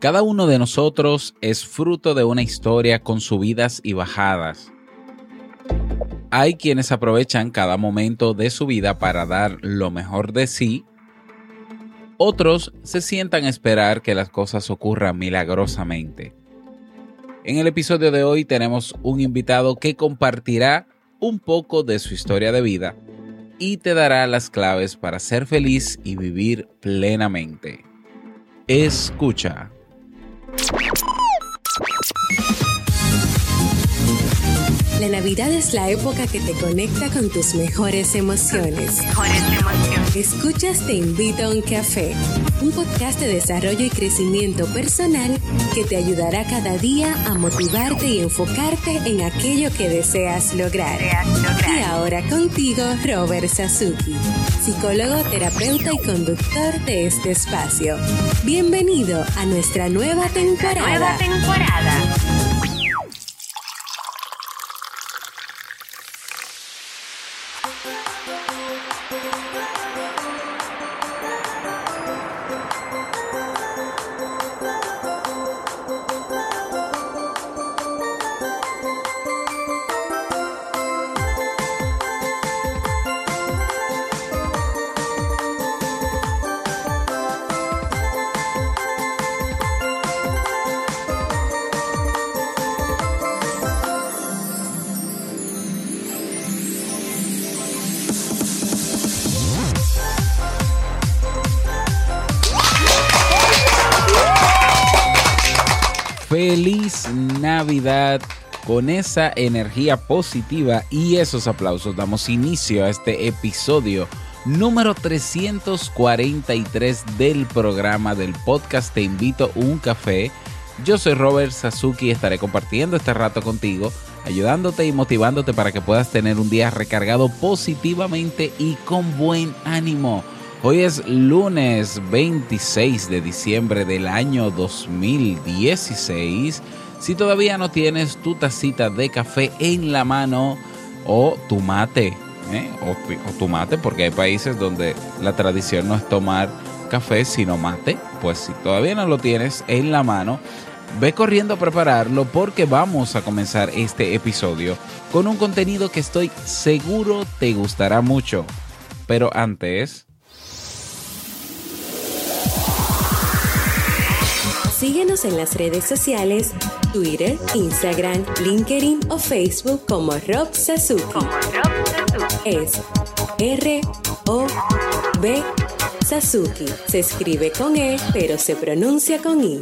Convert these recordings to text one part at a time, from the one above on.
Cada uno de nosotros es fruto de una historia con subidas y bajadas. Hay quienes aprovechan cada momento de su vida para dar lo mejor de sí. Otros se sientan a esperar que las cosas ocurran milagrosamente. En el episodio de hoy tenemos un invitado que compartirá un poco de su historia de vida y te dará las claves para ser feliz y vivir plenamente. Escucha. you La Navidad es la época que te conecta con tus mejores emociones. Escuchas Te invito a un café, un podcast de desarrollo y crecimiento personal que te ayudará cada día a motivarte y enfocarte en aquello que deseas lograr. Y ahora contigo, Robert Sasuki, psicólogo, terapeuta y conductor de este espacio. Bienvenido a nuestra nueva temporada. Nueva temporada. Esa energía positiva y esos aplausos damos inicio a este episodio número 343 del programa del podcast Te invito un café. Yo soy Robert Sasuki y estaré compartiendo este rato contigo, ayudándote y motivándote para que puedas tener un día recargado positivamente y con buen ánimo. Hoy es lunes 26 de diciembre del año 2016. Si todavía no tienes tu tacita de café en la mano o tu mate, ¿eh? o, o tu mate, porque hay países donde la tradición no es tomar café, sino mate, pues si todavía no lo tienes en la mano, ve corriendo a prepararlo porque vamos a comenzar este episodio con un contenido que estoy seguro te gustará mucho. Pero antes... Síguenos en las redes sociales, Twitter, Instagram, LinkedIn o Facebook como Rob Sasuki. Es R O B Sasuki. Se escribe con E, pero se pronuncia con I.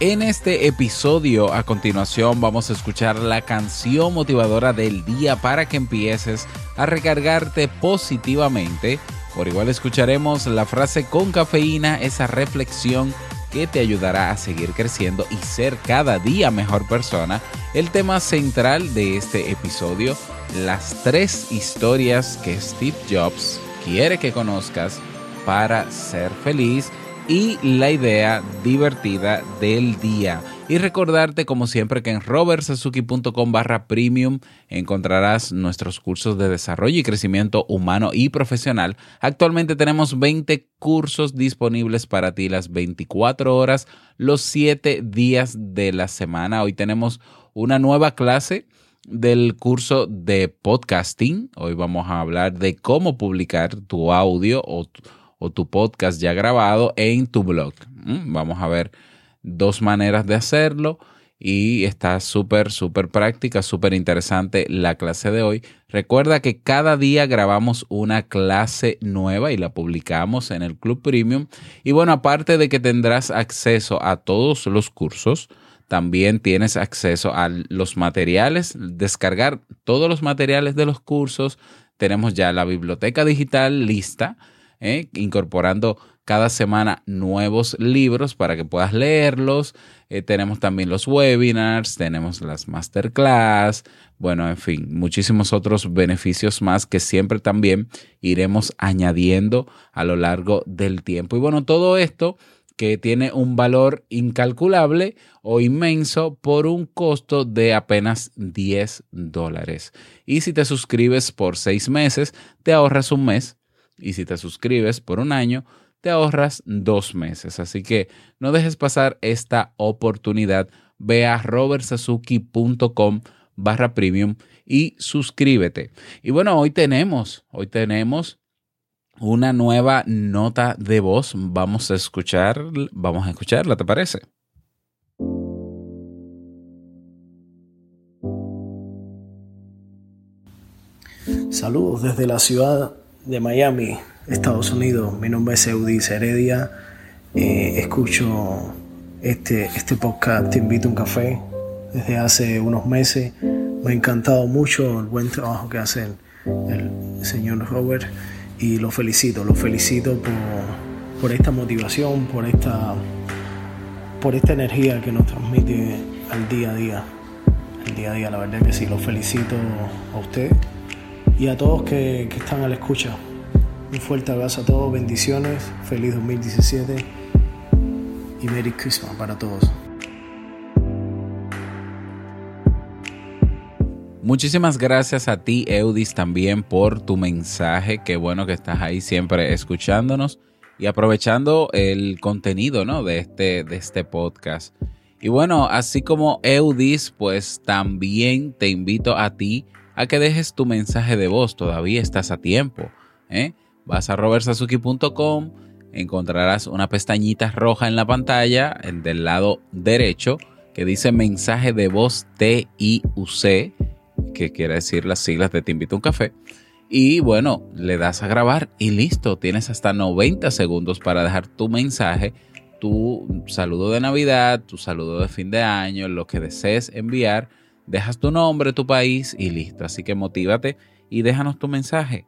En este episodio a continuación vamos a escuchar la canción motivadora del día para que empieces a recargarte positivamente. Por igual escucharemos la frase con cafeína, esa reflexión que te ayudará a seguir creciendo y ser cada día mejor persona. El tema central de este episodio, las tres historias que Steve Jobs quiere que conozcas para ser feliz y la idea divertida del día. Y recordarte como siempre que en robertsazuki.com barra premium encontrarás nuestros cursos de desarrollo y crecimiento humano y profesional. Actualmente tenemos 20 cursos disponibles para ti las 24 horas, los 7 días de la semana. Hoy tenemos una nueva clase del curso de podcasting. Hoy vamos a hablar de cómo publicar tu audio o tu o tu podcast ya grabado en tu blog. Mm, vamos a ver dos maneras de hacerlo y está súper, súper práctica, súper interesante la clase de hoy. Recuerda que cada día grabamos una clase nueva y la publicamos en el Club Premium. Y bueno, aparte de que tendrás acceso a todos los cursos, también tienes acceso a los materiales, descargar todos los materiales de los cursos. Tenemos ya la biblioteca digital lista ¿eh? incorporando cada semana nuevos libros para que puedas leerlos. Eh, tenemos también los webinars, tenemos las masterclass, bueno, en fin, muchísimos otros beneficios más que siempre también iremos añadiendo a lo largo del tiempo. Y bueno, todo esto que tiene un valor incalculable o inmenso por un costo de apenas 10 dólares. Y si te suscribes por seis meses, te ahorras un mes. Y si te suscribes por un año, te ahorras dos meses. Así que no dejes pasar esta oportunidad. Ve a robertsazuki.com barra premium y suscríbete. Y bueno, hoy tenemos, hoy tenemos una nueva nota de voz. Vamos a escuchar, vamos a escucharla, ¿te parece? Saludos desde la ciudad de Miami, Estados Unidos. Mi nombre es Eudis Heredia. Eh, escucho este, este podcast, Te invito a un café, desde hace unos meses. Me ha encantado mucho el buen trabajo que hace el, señor Robert y lo felicito, lo felicito por, esta motivación, por esta, por esta energía que nos transmite al día a día. El día a día, la verdad que sí, lo felicito a usted y a todos que, que están a la escucha. Un fuerte abrazo a todos, bendiciones, feliz 2017 y Merry Christmas para todos. Muchísimas gracias a ti, Eudis, también por tu mensaje. Qué bueno que estás ahí siempre escuchándonos y aprovechando el contenido ¿no? de, este, de este podcast. Y bueno, así como Eudis, pues también te invito a ti a que dejes tu mensaje de voz. Todavía estás a tiempo. ¿eh? Vas a robertsazuki.com, encontrarás una pestañita roja en la pantalla, del lado derecho, que dice mensaje de voz TIUC que quiere decir las siglas de Te invito a un café. Y bueno, le das a grabar y listo, tienes hasta 90 segundos para dejar tu mensaje, tu saludo de Navidad, tu saludo de fin de año, lo que desees enviar. Dejas tu nombre, tu país y listo. Así que motívate y déjanos tu mensaje.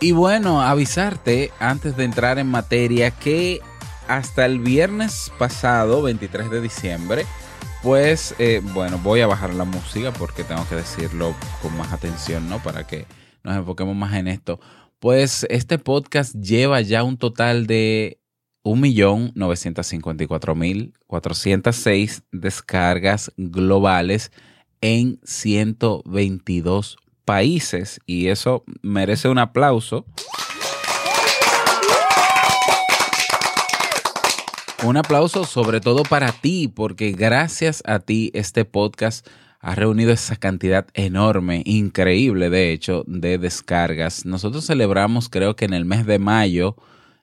Y bueno, avisarte antes de entrar en materia que hasta el viernes pasado, 23 de diciembre, pues eh, bueno, voy a bajar la música porque tengo que decirlo con más atención, ¿no? Para que nos enfoquemos más en esto. Pues este podcast lleva ya un total de 1.954.406 descargas globales en 122 países y eso merece un aplauso. Un aplauso sobre todo para ti, porque gracias a ti este podcast ha reunido esa cantidad enorme, increíble de hecho, de descargas. Nosotros celebramos creo que en el mes de mayo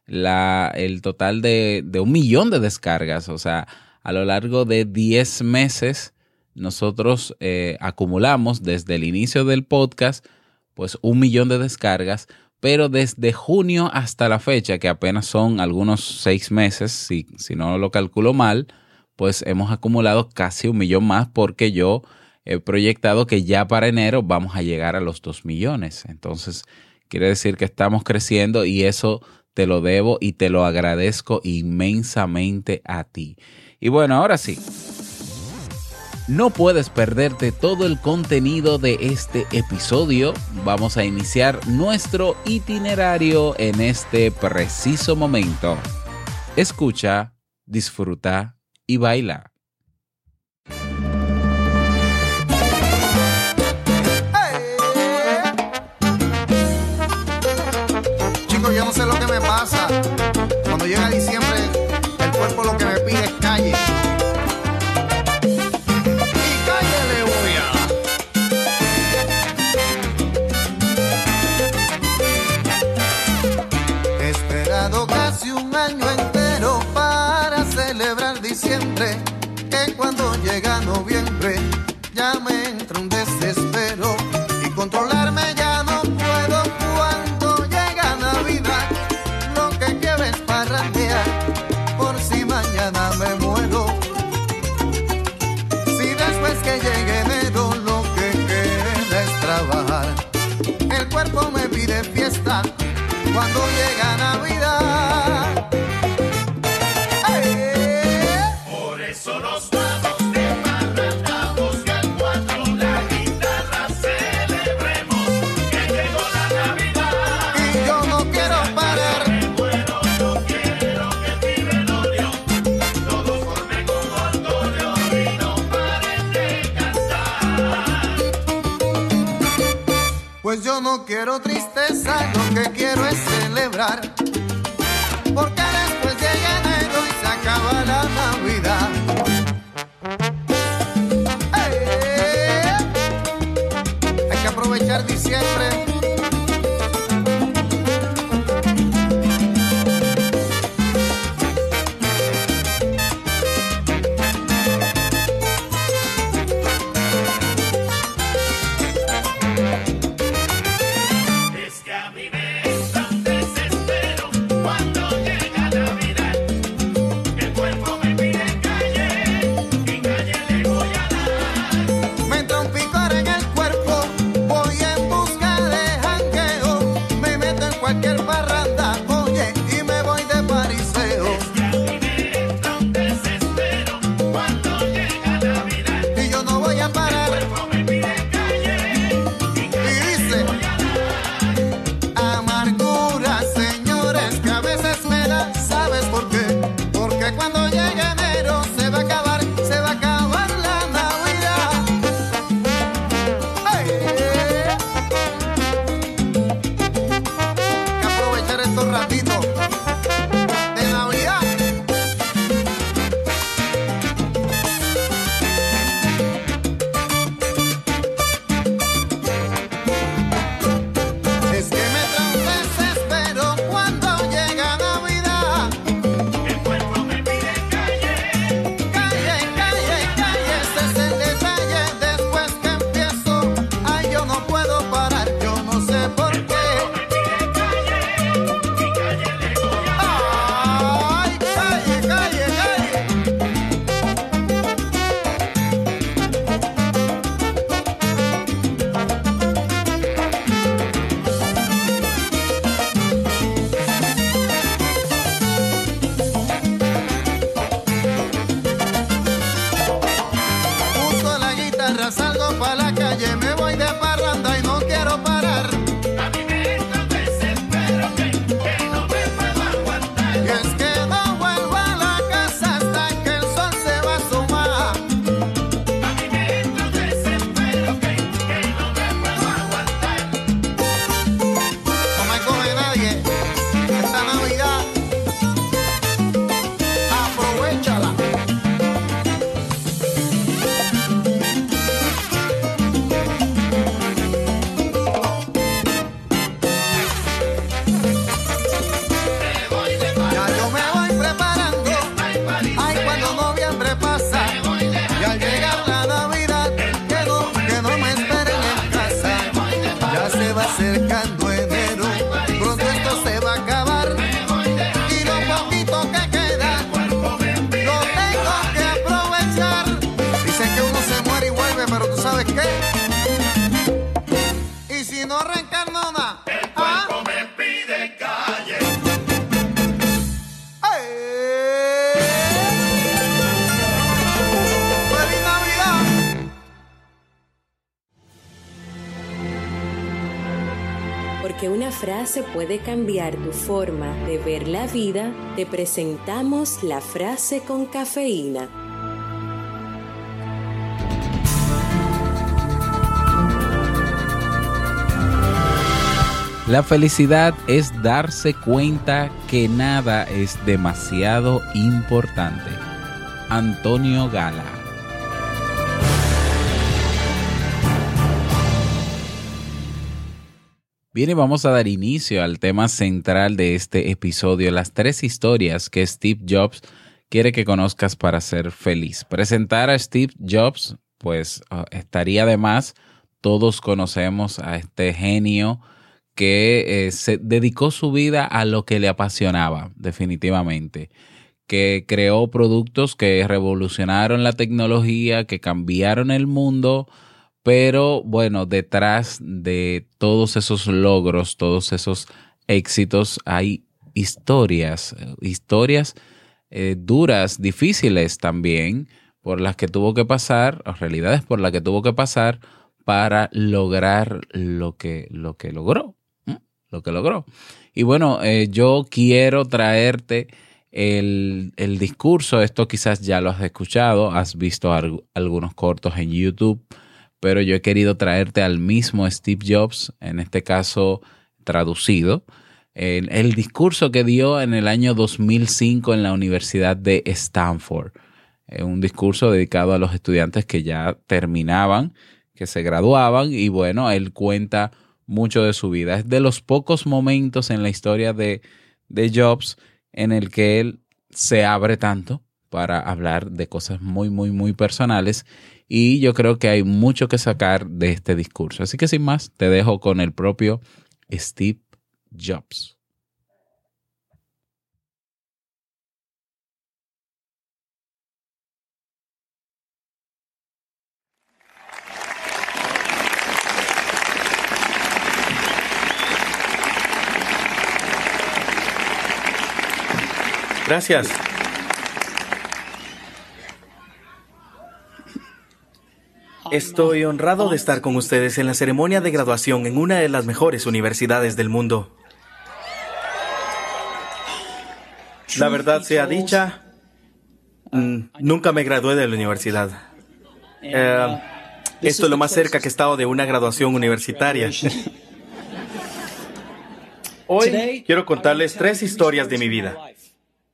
la, el total de, de un millón de descargas, o sea, a lo largo de 10 meses nosotros eh, acumulamos desde el inicio del podcast pues un millón de descargas, pero desde junio hasta la fecha, que apenas son algunos seis meses, si, si no lo calculo mal, pues hemos acumulado casi un millón más porque yo he proyectado que ya para enero vamos a llegar a los dos millones. Entonces, quiere decir que estamos creciendo y eso te lo debo y te lo agradezco inmensamente a ti. Y bueno, ahora sí, no puedes perderte todo el contenido de este episodio. Vamos a iniciar nuestro itinerario en este preciso momento. Escucha, disfruta y baila. Chicos, yo no sé lo que me pasa. Cuando llega diciembre, el cuerpo lo que me que cuando llega noviembre quiero tristeza, lo que quiero es celebrar. Guitarra, salgo pa' la calle, me voy de parranda sabes qué. Y si no reencarnona, ah, Me pide calle. ¡ay! ¡Feliz Navidad! Porque una frase puede cambiar tu forma de ver la vida, te presentamos la frase con cafeína. La felicidad es darse cuenta que nada es demasiado importante. Antonio Gala. Bien, y vamos a dar inicio al tema central de este episodio, las tres historias que Steve Jobs quiere que conozcas para ser feliz. Presentar a Steve Jobs, pues ah, estaría de más. Todos conocemos a este genio que eh, se dedicó su vida a lo que le apasionaba, definitivamente. Que creó productos que revolucionaron la tecnología, que cambiaron el mundo, pero bueno, detrás de todos esos logros, todos esos éxitos, hay historias, eh, historias eh, duras, difíciles también, por las que tuvo que pasar, o realidades por las que tuvo que pasar para lograr lo que, lo que logró. Lo que logró. Y bueno, eh, yo quiero traerte el, el discurso, esto quizás ya lo has escuchado, has visto algu- algunos cortos en YouTube, pero yo he querido traerte al mismo Steve Jobs, en este caso traducido, el, el discurso que dio en el año 2005 en la Universidad de Stanford. Eh, un discurso dedicado a los estudiantes que ya terminaban, que se graduaban y bueno, él cuenta mucho de su vida. Es de los pocos momentos en la historia de, de Jobs en el que él se abre tanto para hablar de cosas muy, muy, muy personales y yo creo que hay mucho que sacar de este discurso. Así que sin más, te dejo con el propio Steve Jobs. Gracias. Estoy honrado de estar con ustedes en la ceremonia de graduación en una de las mejores universidades del mundo. La verdad sea dicha, mm, nunca me gradué de la universidad. Eh, esto es lo más cerca que he estado de una graduación universitaria. Hoy quiero contarles tres historias de mi vida.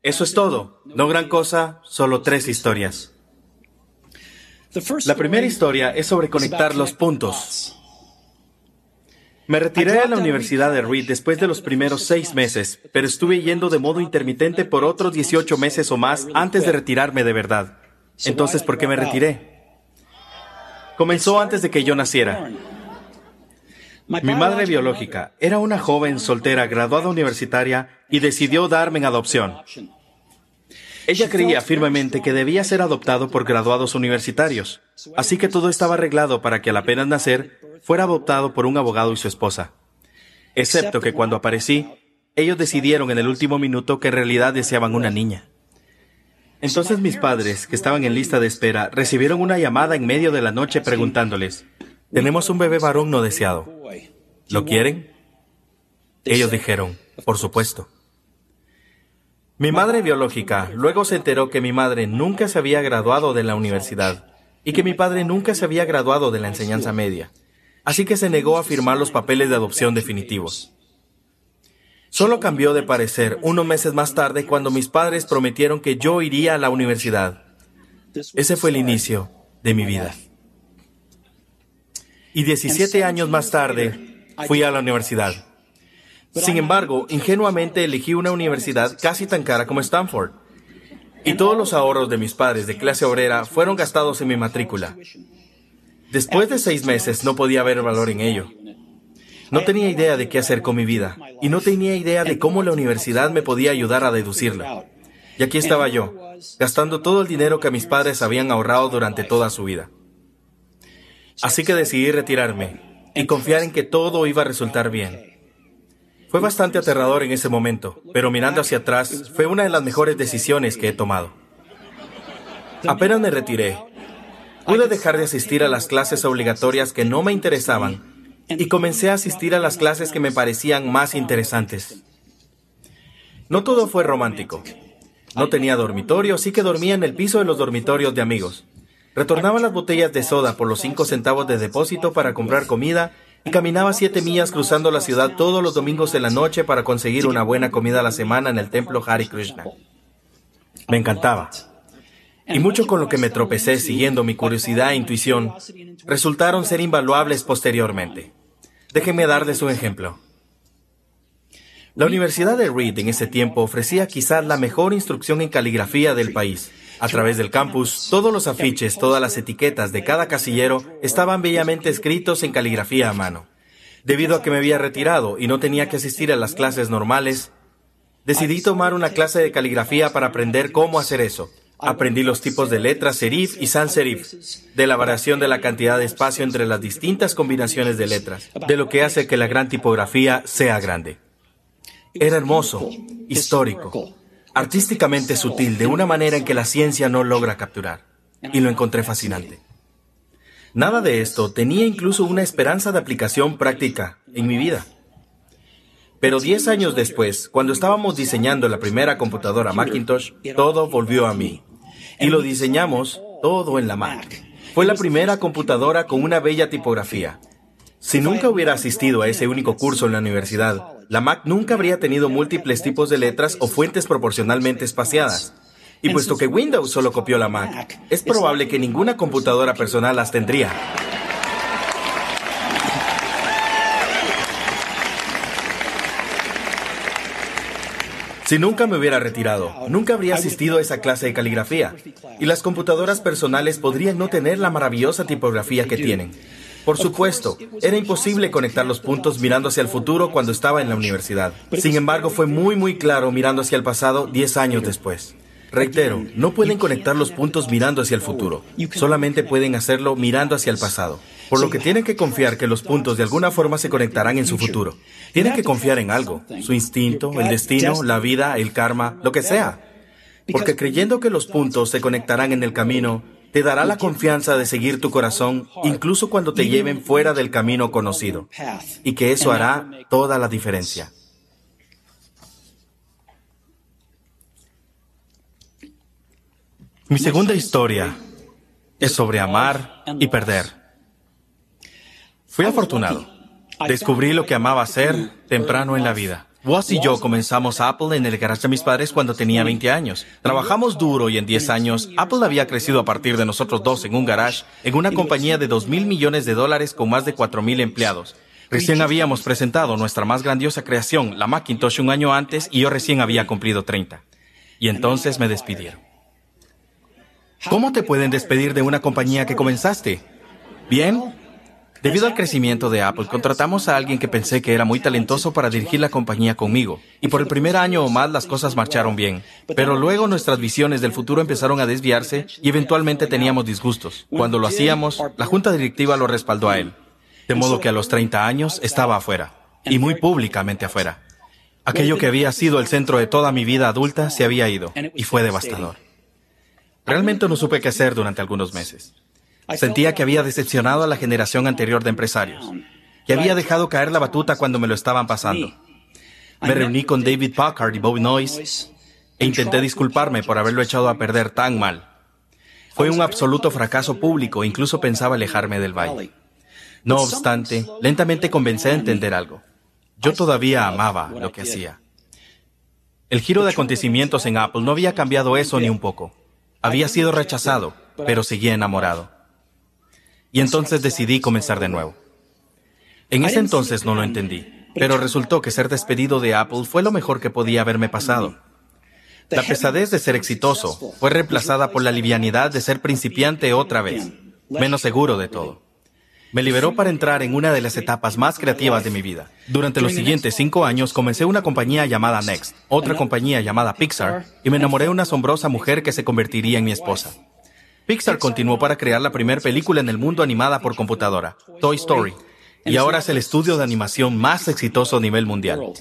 Eso es todo. No gran cosa, solo tres historias. La primera historia es sobre conectar los puntos. Me retiré de la Universidad de Reed después de los primeros seis meses, pero estuve yendo de modo intermitente por otros 18 meses o más antes de retirarme de verdad. Entonces, ¿por qué me retiré? Comenzó antes de que yo naciera. Mi madre biológica era una joven soltera graduada universitaria y decidió darme en adopción. Ella creía firmemente que debía ser adoptado por graduados universitarios, así que todo estaba arreglado para que al apenas nacer fuera adoptado por un abogado y su esposa. Excepto que cuando aparecí, ellos decidieron en el último minuto que en realidad deseaban una niña. Entonces mis padres, que estaban en lista de espera, recibieron una llamada en medio de la noche preguntándoles, tenemos un bebé varón no deseado. ¿Lo quieren? Ellos dijeron, por supuesto. Mi madre biológica luego se enteró que mi madre nunca se había graduado de la universidad y que mi padre nunca se había graduado de la enseñanza media, así que se negó a firmar los papeles de adopción definitivos. Solo cambió de parecer unos meses más tarde cuando mis padres prometieron que yo iría a la universidad. Ese fue el inicio de mi vida. Y 17 años más tarde fui a la universidad. Sin embargo, ingenuamente elegí una universidad casi tan cara como Stanford. Y todos los ahorros de mis padres de clase obrera fueron gastados en mi matrícula. Después de seis meses no podía ver valor en ello. No tenía idea de qué hacer con mi vida y no tenía idea de cómo la universidad me podía ayudar a deducirla. Y aquí estaba yo, gastando todo el dinero que mis padres habían ahorrado durante toda su vida. Así que decidí retirarme y confiar en que todo iba a resultar bien. Fue bastante aterrador en ese momento, pero mirando hacia atrás fue una de las mejores decisiones que he tomado. Apenas me retiré, pude dejar de asistir a las clases obligatorias que no me interesaban y comencé a asistir a las clases que me parecían más interesantes. No todo fue romántico. No tenía dormitorio, así que dormía en el piso de los dormitorios de amigos. Retornaba las botellas de soda por los cinco centavos de depósito para comprar comida y caminaba siete millas cruzando la ciudad todos los domingos de la noche para conseguir una buena comida a la semana en el templo Hare Krishna. Me encantaba. Y mucho con lo que me tropecé siguiendo mi curiosidad e intuición resultaron ser invaluables posteriormente. Déjenme darles un ejemplo. La Universidad de Reed en ese tiempo ofrecía quizás la mejor instrucción en caligrafía del país. A través del campus, todos los afiches, todas las etiquetas de cada casillero estaban bellamente escritos en caligrafía a mano. Debido a que me había retirado y no tenía que asistir a las clases normales, decidí tomar una clase de caligrafía para aprender cómo hacer eso. Aprendí los tipos de letras serif y sans serif, de la variación de la cantidad de espacio entre las distintas combinaciones de letras, de lo que hace que la gran tipografía sea grande. Era hermoso, histórico, artísticamente sutil de una manera en que la ciencia no logra capturar. Y lo encontré fascinante. Nada de esto tenía incluso una esperanza de aplicación práctica en mi vida. Pero diez años después, cuando estábamos diseñando la primera computadora Macintosh, todo volvió a mí. Y lo diseñamos todo en la Mac. Fue la primera computadora con una bella tipografía. Si nunca hubiera asistido a ese único curso en la universidad, la Mac nunca habría tenido múltiples tipos de letras o fuentes proporcionalmente espaciadas. Y puesto que Windows solo copió la Mac, es probable que ninguna computadora personal las tendría. Si nunca me hubiera retirado, nunca habría asistido a esa clase de caligrafía. Y las computadoras personales podrían no tener la maravillosa tipografía que tienen. Por supuesto, era imposible conectar los puntos mirando hacia el futuro cuando estaba en la universidad. Sin embargo, fue muy muy claro mirando hacia el pasado 10 años después. Reitero, no pueden conectar los puntos mirando hacia el futuro, solamente pueden hacerlo mirando hacia el pasado. Por lo que tienen que confiar que los puntos de alguna forma se conectarán en su futuro. Tienen que confiar en algo, su instinto, el destino, la vida, el karma, lo que sea. Porque creyendo que los puntos se conectarán en el camino, te dará la confianza de seguir tu corazón incluso cuando te lleven fuera del camino conocido. Y que eso hará toda la diferencia. Mi segunda historia es sobre amar y perder. Fui afortunado. Descubrí lo que amaba hacer temprano en la vida. Woz y yo comenzamos Apple en el garage de mis padres cuando tenía 20 años. Trabajamos duro y en 10 años Apple había crecido a partir de nosotros dos en un garage, en una compañía de 2 mil millones de dólares con más de 4 mil empleados. Recién habíamos presentado nuestra más grandiosa creación, la Macintosh, un año antes y yo recién había cumplido 30. Y entonces me despidieron. ¿Cómo te pueden despedir de una compañía que comenzaste? Bien. Debido al crecimiento de Apple, contratamos a alguien que pensé que era muy talentoso para dirigir la compañía conmigo. Y por el primer año o más las cosas marcharon bien. Pero luego nuestras visiones del futuro empezaron a desviarse y eventualmente teníamos disgustos. Cuando lo hacíamos, la junta directiva lo respaldó a él. De modo que a los 30 años estaba afuera. Y muy públicamente afuera. Aquello que había sido el centro de toda mi vida adulta se había ido. Y fue devastador. Realmente no supe qué hacer durante algunos meses. Sentía que había decepcionado a la generación anterior de empresarios, que había dejado caer la batuta cuando me lo estaban pasando. Me reuní con David Packard y Bobby Noyce e intenté disculparme por haberlo echado a perder tan mal. Fue un absoluto fracaso público, incluso pensaba alejarme del baile. No obstante, lentamente comencé a entender algo. Yo todavía amaba lo que hacía. El giro de acontecimientos en Apple no había cambiado eso ni un poco. Había sido rechazado, pero seguía enamorado. Y entonces decidí comenzar de nuevo. En ese entonces no lo entendí, pero resultó que ser despedido de Apple fue lo mejor que podía haberme pasado. La pesadez de ser exitoso fue reemplazada por la livianidad de ser principiante otra vez, menos seguro de todo. Me liberó para entrar en una de las etapas más creativas de mi vida. Durante los siguientes cinco años comencé una compañía llamada Next, otra compañía llamada Pixar, y me enamoré de una asombrosa mujer que se convertiría en mi esposa. Pixar continuó para crear la primera película en el mundo animada por computadora, Toy Story, y ahora es el estudio de animación más exitoso a nivel mundial.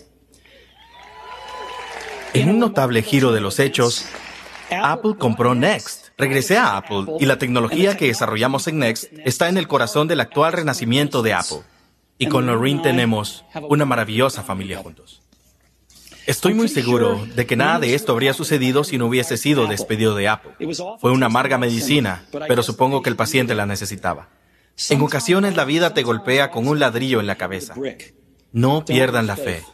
En un notable giro de los hechos, Apple compró Next. Regresé a Apple y la tecnología que desarrollamos en Next está en el corazón del actual renacimiento de Apple. Y con Lorraine tenemos una maravillosa familia juntos. Estoy muy seguro de que nada de esto habría sucedido si no hubiese sido despedido de Apple. Fue una amarga medicina, pero supongo que el paciente la necesitaba. En ocasiones la vida te golpea con un ladrillo en la cabeza. No pierdan la fe.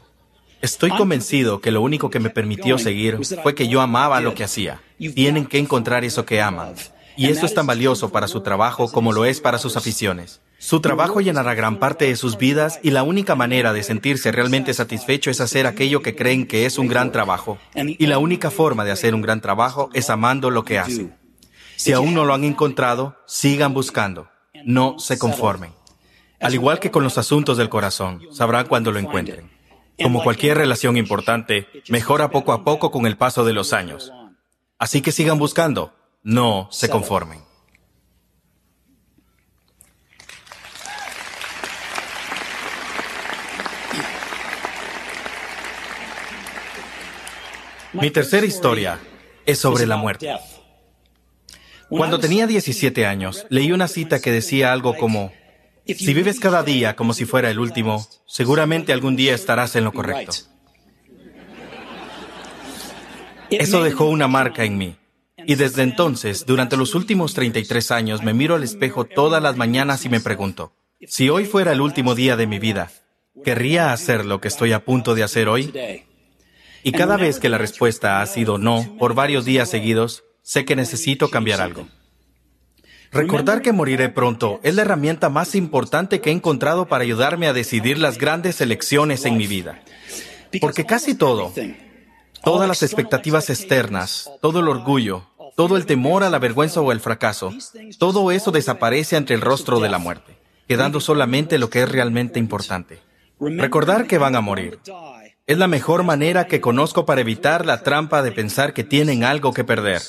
Estoy convencido que lo único que me permitió seguir fue que yo amaba lo que hacía. Tienen que encontrar eso que aman. Y eso es tan valioso para su trabajo como lo es para sus aficiones. Su trabajo llenará gran parte de sus vidas y la única manera de sentirse realmente satisfecho es hacer aquello que creen que es un gran trabajo. Y la única forma de hacer un gran trabajo es amando lo que hacen. Si aún no lo han encontrado, sigan buscando. No se conformen. Al igual que con los asuntos del corazón, sabrán cuando lo encuentren. Como cualquier relación importante, mejora poco a poco con el paso de los años. Así que sigan buscando, no se conformen. Mi tercera historia es sobre la muerte. Cuando tenía 17 años, leí una cita que decía algo como, si vives cada día como si fuera el último, seguramente algún día estarás en lo correcto. Eso dejó una marca en mí. Y desde entonces, durante los últimos 33 años, me miro al espejo todas las mañanas y me pregunto, si hoy fuera el último día de mi vida, ¿querría hacer lo que estoy a punto de hacer hoy? Y cada vez que la respuesta ha sido no por varios días seguidos, sé que necesito cambiar algo. Recordar que moriré pronto es la herramienta más importante que he encontrado para ayudarme a decidir las grandes elecciones en mi vida. Porque casi todo, todas las expectativas externas, todo el orgullo, todo el temor a la vergüenza o el fracaso, todo eso desaparece ante el rostro de la muerte, quedando solamente lo que es realmente importante. Recordar que van a morir. Es la mejor manera que conozco para evitar la trampa de pensar que tienen algo que perder.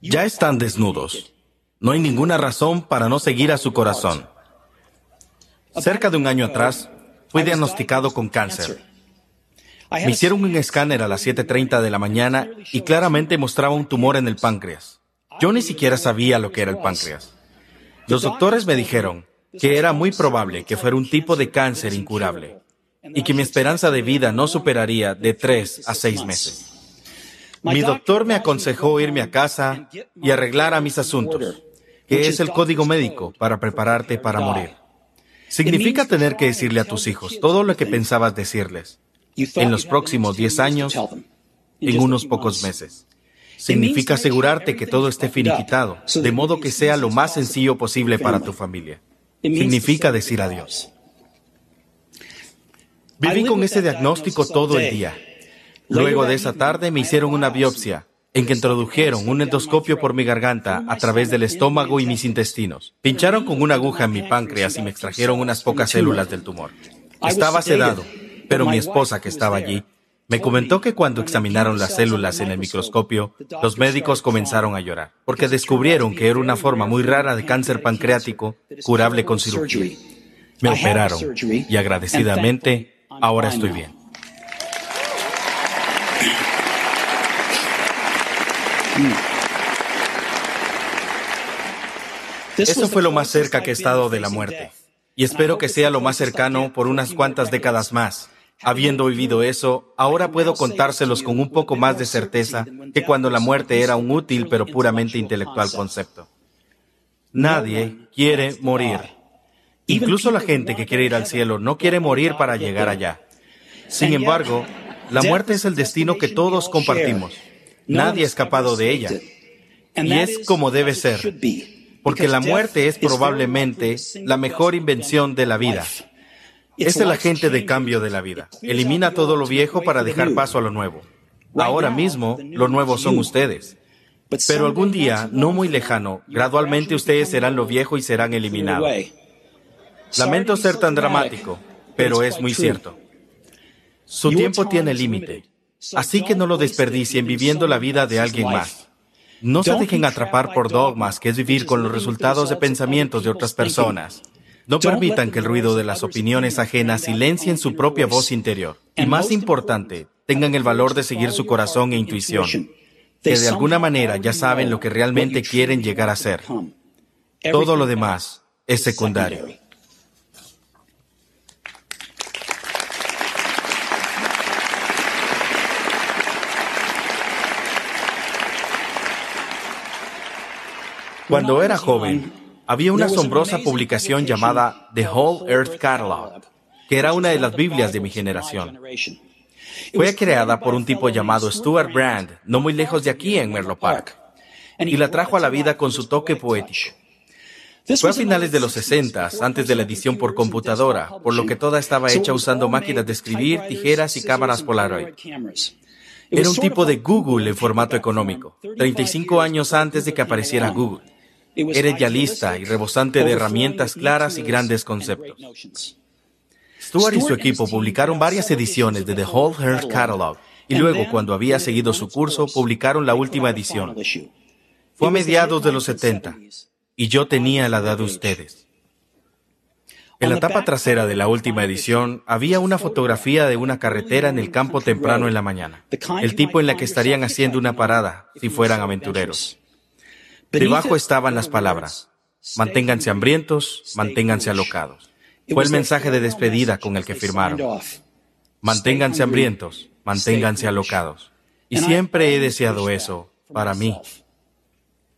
Ya están desnudos. No hay ninguna razón para no seguir a su corazón. Cerca de un año atrás, fui diagnosticado con cáncer. Me hicieron un escáner a las 7.30 de la mañana y claramente mostraba un tumor en el páncreas. Yo ni siquiera sabía lo que era el páncreas. Los doctores me dijeron que era muy probable que fuera un tipo de cáncer incurable y que mi esperanza de vida no superaría de tres a seis meses. Mi doctor me aconsejó irme a casa y arreglar a mis asuntos, que es el código médico para prepararte para morir. Significa tener que decirle a tus hijos todo lo que pensabas decirles en los próximos 10 años, en unos pocos meses. Significa asegurarte que todo esté finiquitado, de modo que sea lo más sencillo posible para tu familia. Significa decir adiós. Viví con ese diagnóstico todo el día. Luego de esa tarde me hicieron una biopsia en que introdujeron un endoscopio por mi garganta a través del estómago y mis intestinos. Pincharon con una aguja en mi páncreas y me extrajeron unas pocas células del tumor. Estaba sedado, pero mi esposa que estaba allí me comentó que cuando examinaron las células en el microscopio, los médicos comenzaron a llorar, porque descubrieron que era una forma muy rara de cáncer pancreático curable con cirugía. Me operaron y agradecidamente ahora estoy bien. Eso fue lo más cerca que he estado de la muerte. Y espero que sea lo más cercano por unas cuantas décadas más. Habiendo vivido eso, ahora puedo contárselos con un poco más de certeza que cuando la muerte era un útil pero puramente intelectual concepto. Nadie quiere morir. Incluso la gente que quiere ir al cielo no quiere morir para llegar allá. Sin embargo, la muerte es el destino que todos compartimos. Nadie ha escapado de ella. Y es como debe ser, porque la muerte es probablemente la mejor invención de la vida. Es el agente de cambio de la vida. Elimina todo lo viejo para dejar paso a lo nuevo. Ahora mismo, lo nuevo son ustedes. Pero algún día, no muy lejano, gradualmente ustedes serán lo viejo y serán eliminados. Lamento ser tan dramático, pero es muy cierto. Su tiempo tiene límite, así que no lo desperdicien viviendo la vida de alguien más. No se dejen atrapar por dogmas, que es vivir con los resultados de pensamientos de otras personas. No permitan que el ruido de las opiniones ajenas silencien su propia voz interior. Y más importante, tengan el valor de seguir su corazón e intuición, que de alguna manera ya saben lo que realmente quieren llegar a ser. Todo lo demás es secundario. Cuando era joven, había una asombrosa publicación llamada The Whole Earth Catalog, que era una de las Biblias de mi generación. Fue creada por un tipo llamado Stuart Brand, no muy lejos de aquí en Merlo Park, y la trajo a la vida con su toque poético. Fue a finales de los 60, antes de la edición por computadora, por lo que toda estaba hecha usando máquinas de escribir, tijeras y cámaras Polaroid. Era un tipo de Google en formato económico, 35 años antes de que apareciera Google. Era idealista y rebosante de herramientas claras y grandes conceptos. Stuart y su equipo publicaron varias ediciones de The Whole Earth Catalog y luego, cuando había seguido su curso, publicaron la última edición. Fue a mediados de los 70 y yo tenía la edad de ustedes. En la tapa trasera de la última edición había una fotografía de una carretera en el campo temprano en la mañana, el tipo en la que estarían haciendo una parada si fueran aventureros. Debajo estaban las palabras, manténganse hambrientos, manténganse alocados. Fue el mensaje de despedida con el que firmaron. Manténganse hambrientos, manténganse alocados. Y siempre he deseado eso para mí.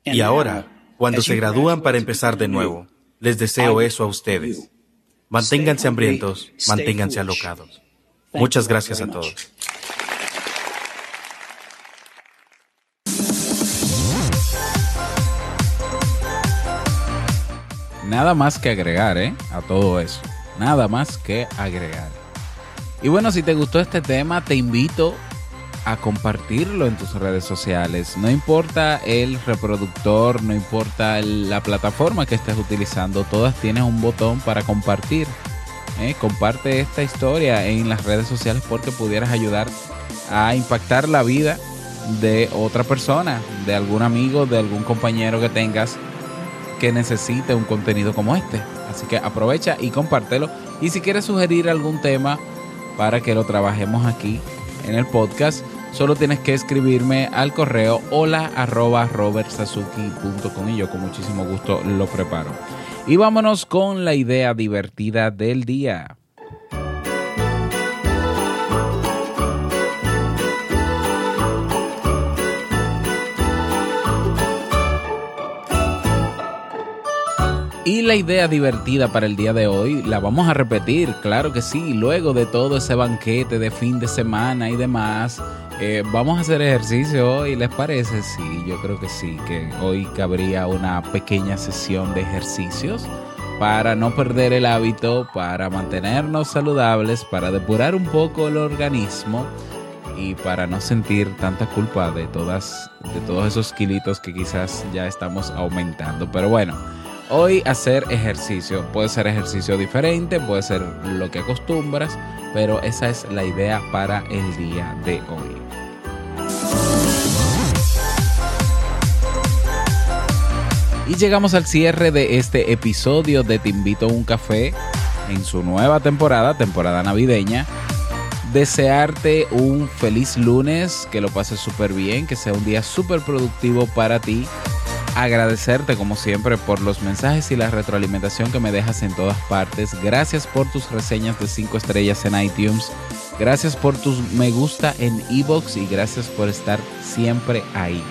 Y ahora, cuando se gradúan para empezar de nuevo, les deseo eso a ustedes. Manténganse hambrientos, manténganse alocados. Muchas gracias a todos. Nada más que agregar, ¿eh? A todo eso. Nada más que agregar. Y bueno, si te gustó este tema, te invito a compartirlo en tus redes sociales. No importa el reproductor, no importa la plataforma que estés utilizando, todas tienen un botón para compartir. ¿eh? Comparte esta historia en las redes sociales porque pudieras ayudar a impactar la vida de otra persona, de algún amigo, de algún compañero que tengas que necesite un contenido como este. Así que aprovecha y compártelo. Y si quieres sugerir algún tema para que lo trabajemos aquí en el podcast, solo tienes que escribirme al correo hola robertsazuki.com y yo con muchísimo gusto lo preparo. Y vámonos con la idea divertida del día. Y la idea divertida para el día de hoy la vamos a repetir, claro que sí, luego de todo ese banquete de fin de semana y demás, eh, vamos a hacer ejercicio hoy, ¿les parece? Sí, yo creo que sí, que hoy cabría una pequeña sesión de ejercicios para no perder el hábito, para mantenernos saludables, para depurar un poco el organismo y para no sentir tanta culpa de todas de todos esos kilitos que quizás ya estamos aumentando. Pero bueno, hoy hacer ejercicio puede ser ejercicio diferente, puede ser lo que acostumbras, pero esa es la idea para el día de hoy. Y llegamos al cierre de este episodio de Te invito a un café en su nueva temporada, temporada navideña desearte un feliz lunes, que lo pases súper bien, que sea un día súper productivo para ti. Agradecerte como siempre por los mensajes y la retroalimentación que me dejas en todas partes. Gracias por tus reseñas de 5 estrellas en iTunes. Gracias por tus me gusta en iBox y gracias por estar siempre ahí.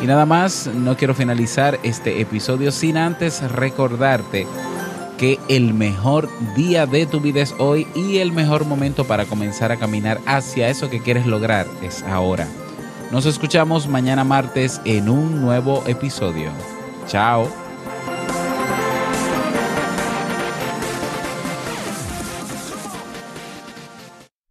Y nada más, no quiero finalizar este episodio sin antes recordarte que el mejor día de tu vida es hoy y el mejor momento para comenzar a caminar hacia eso que quieres lograr es ahora. Nos escuchamos mañana martes en un nuevo episodio. Chao.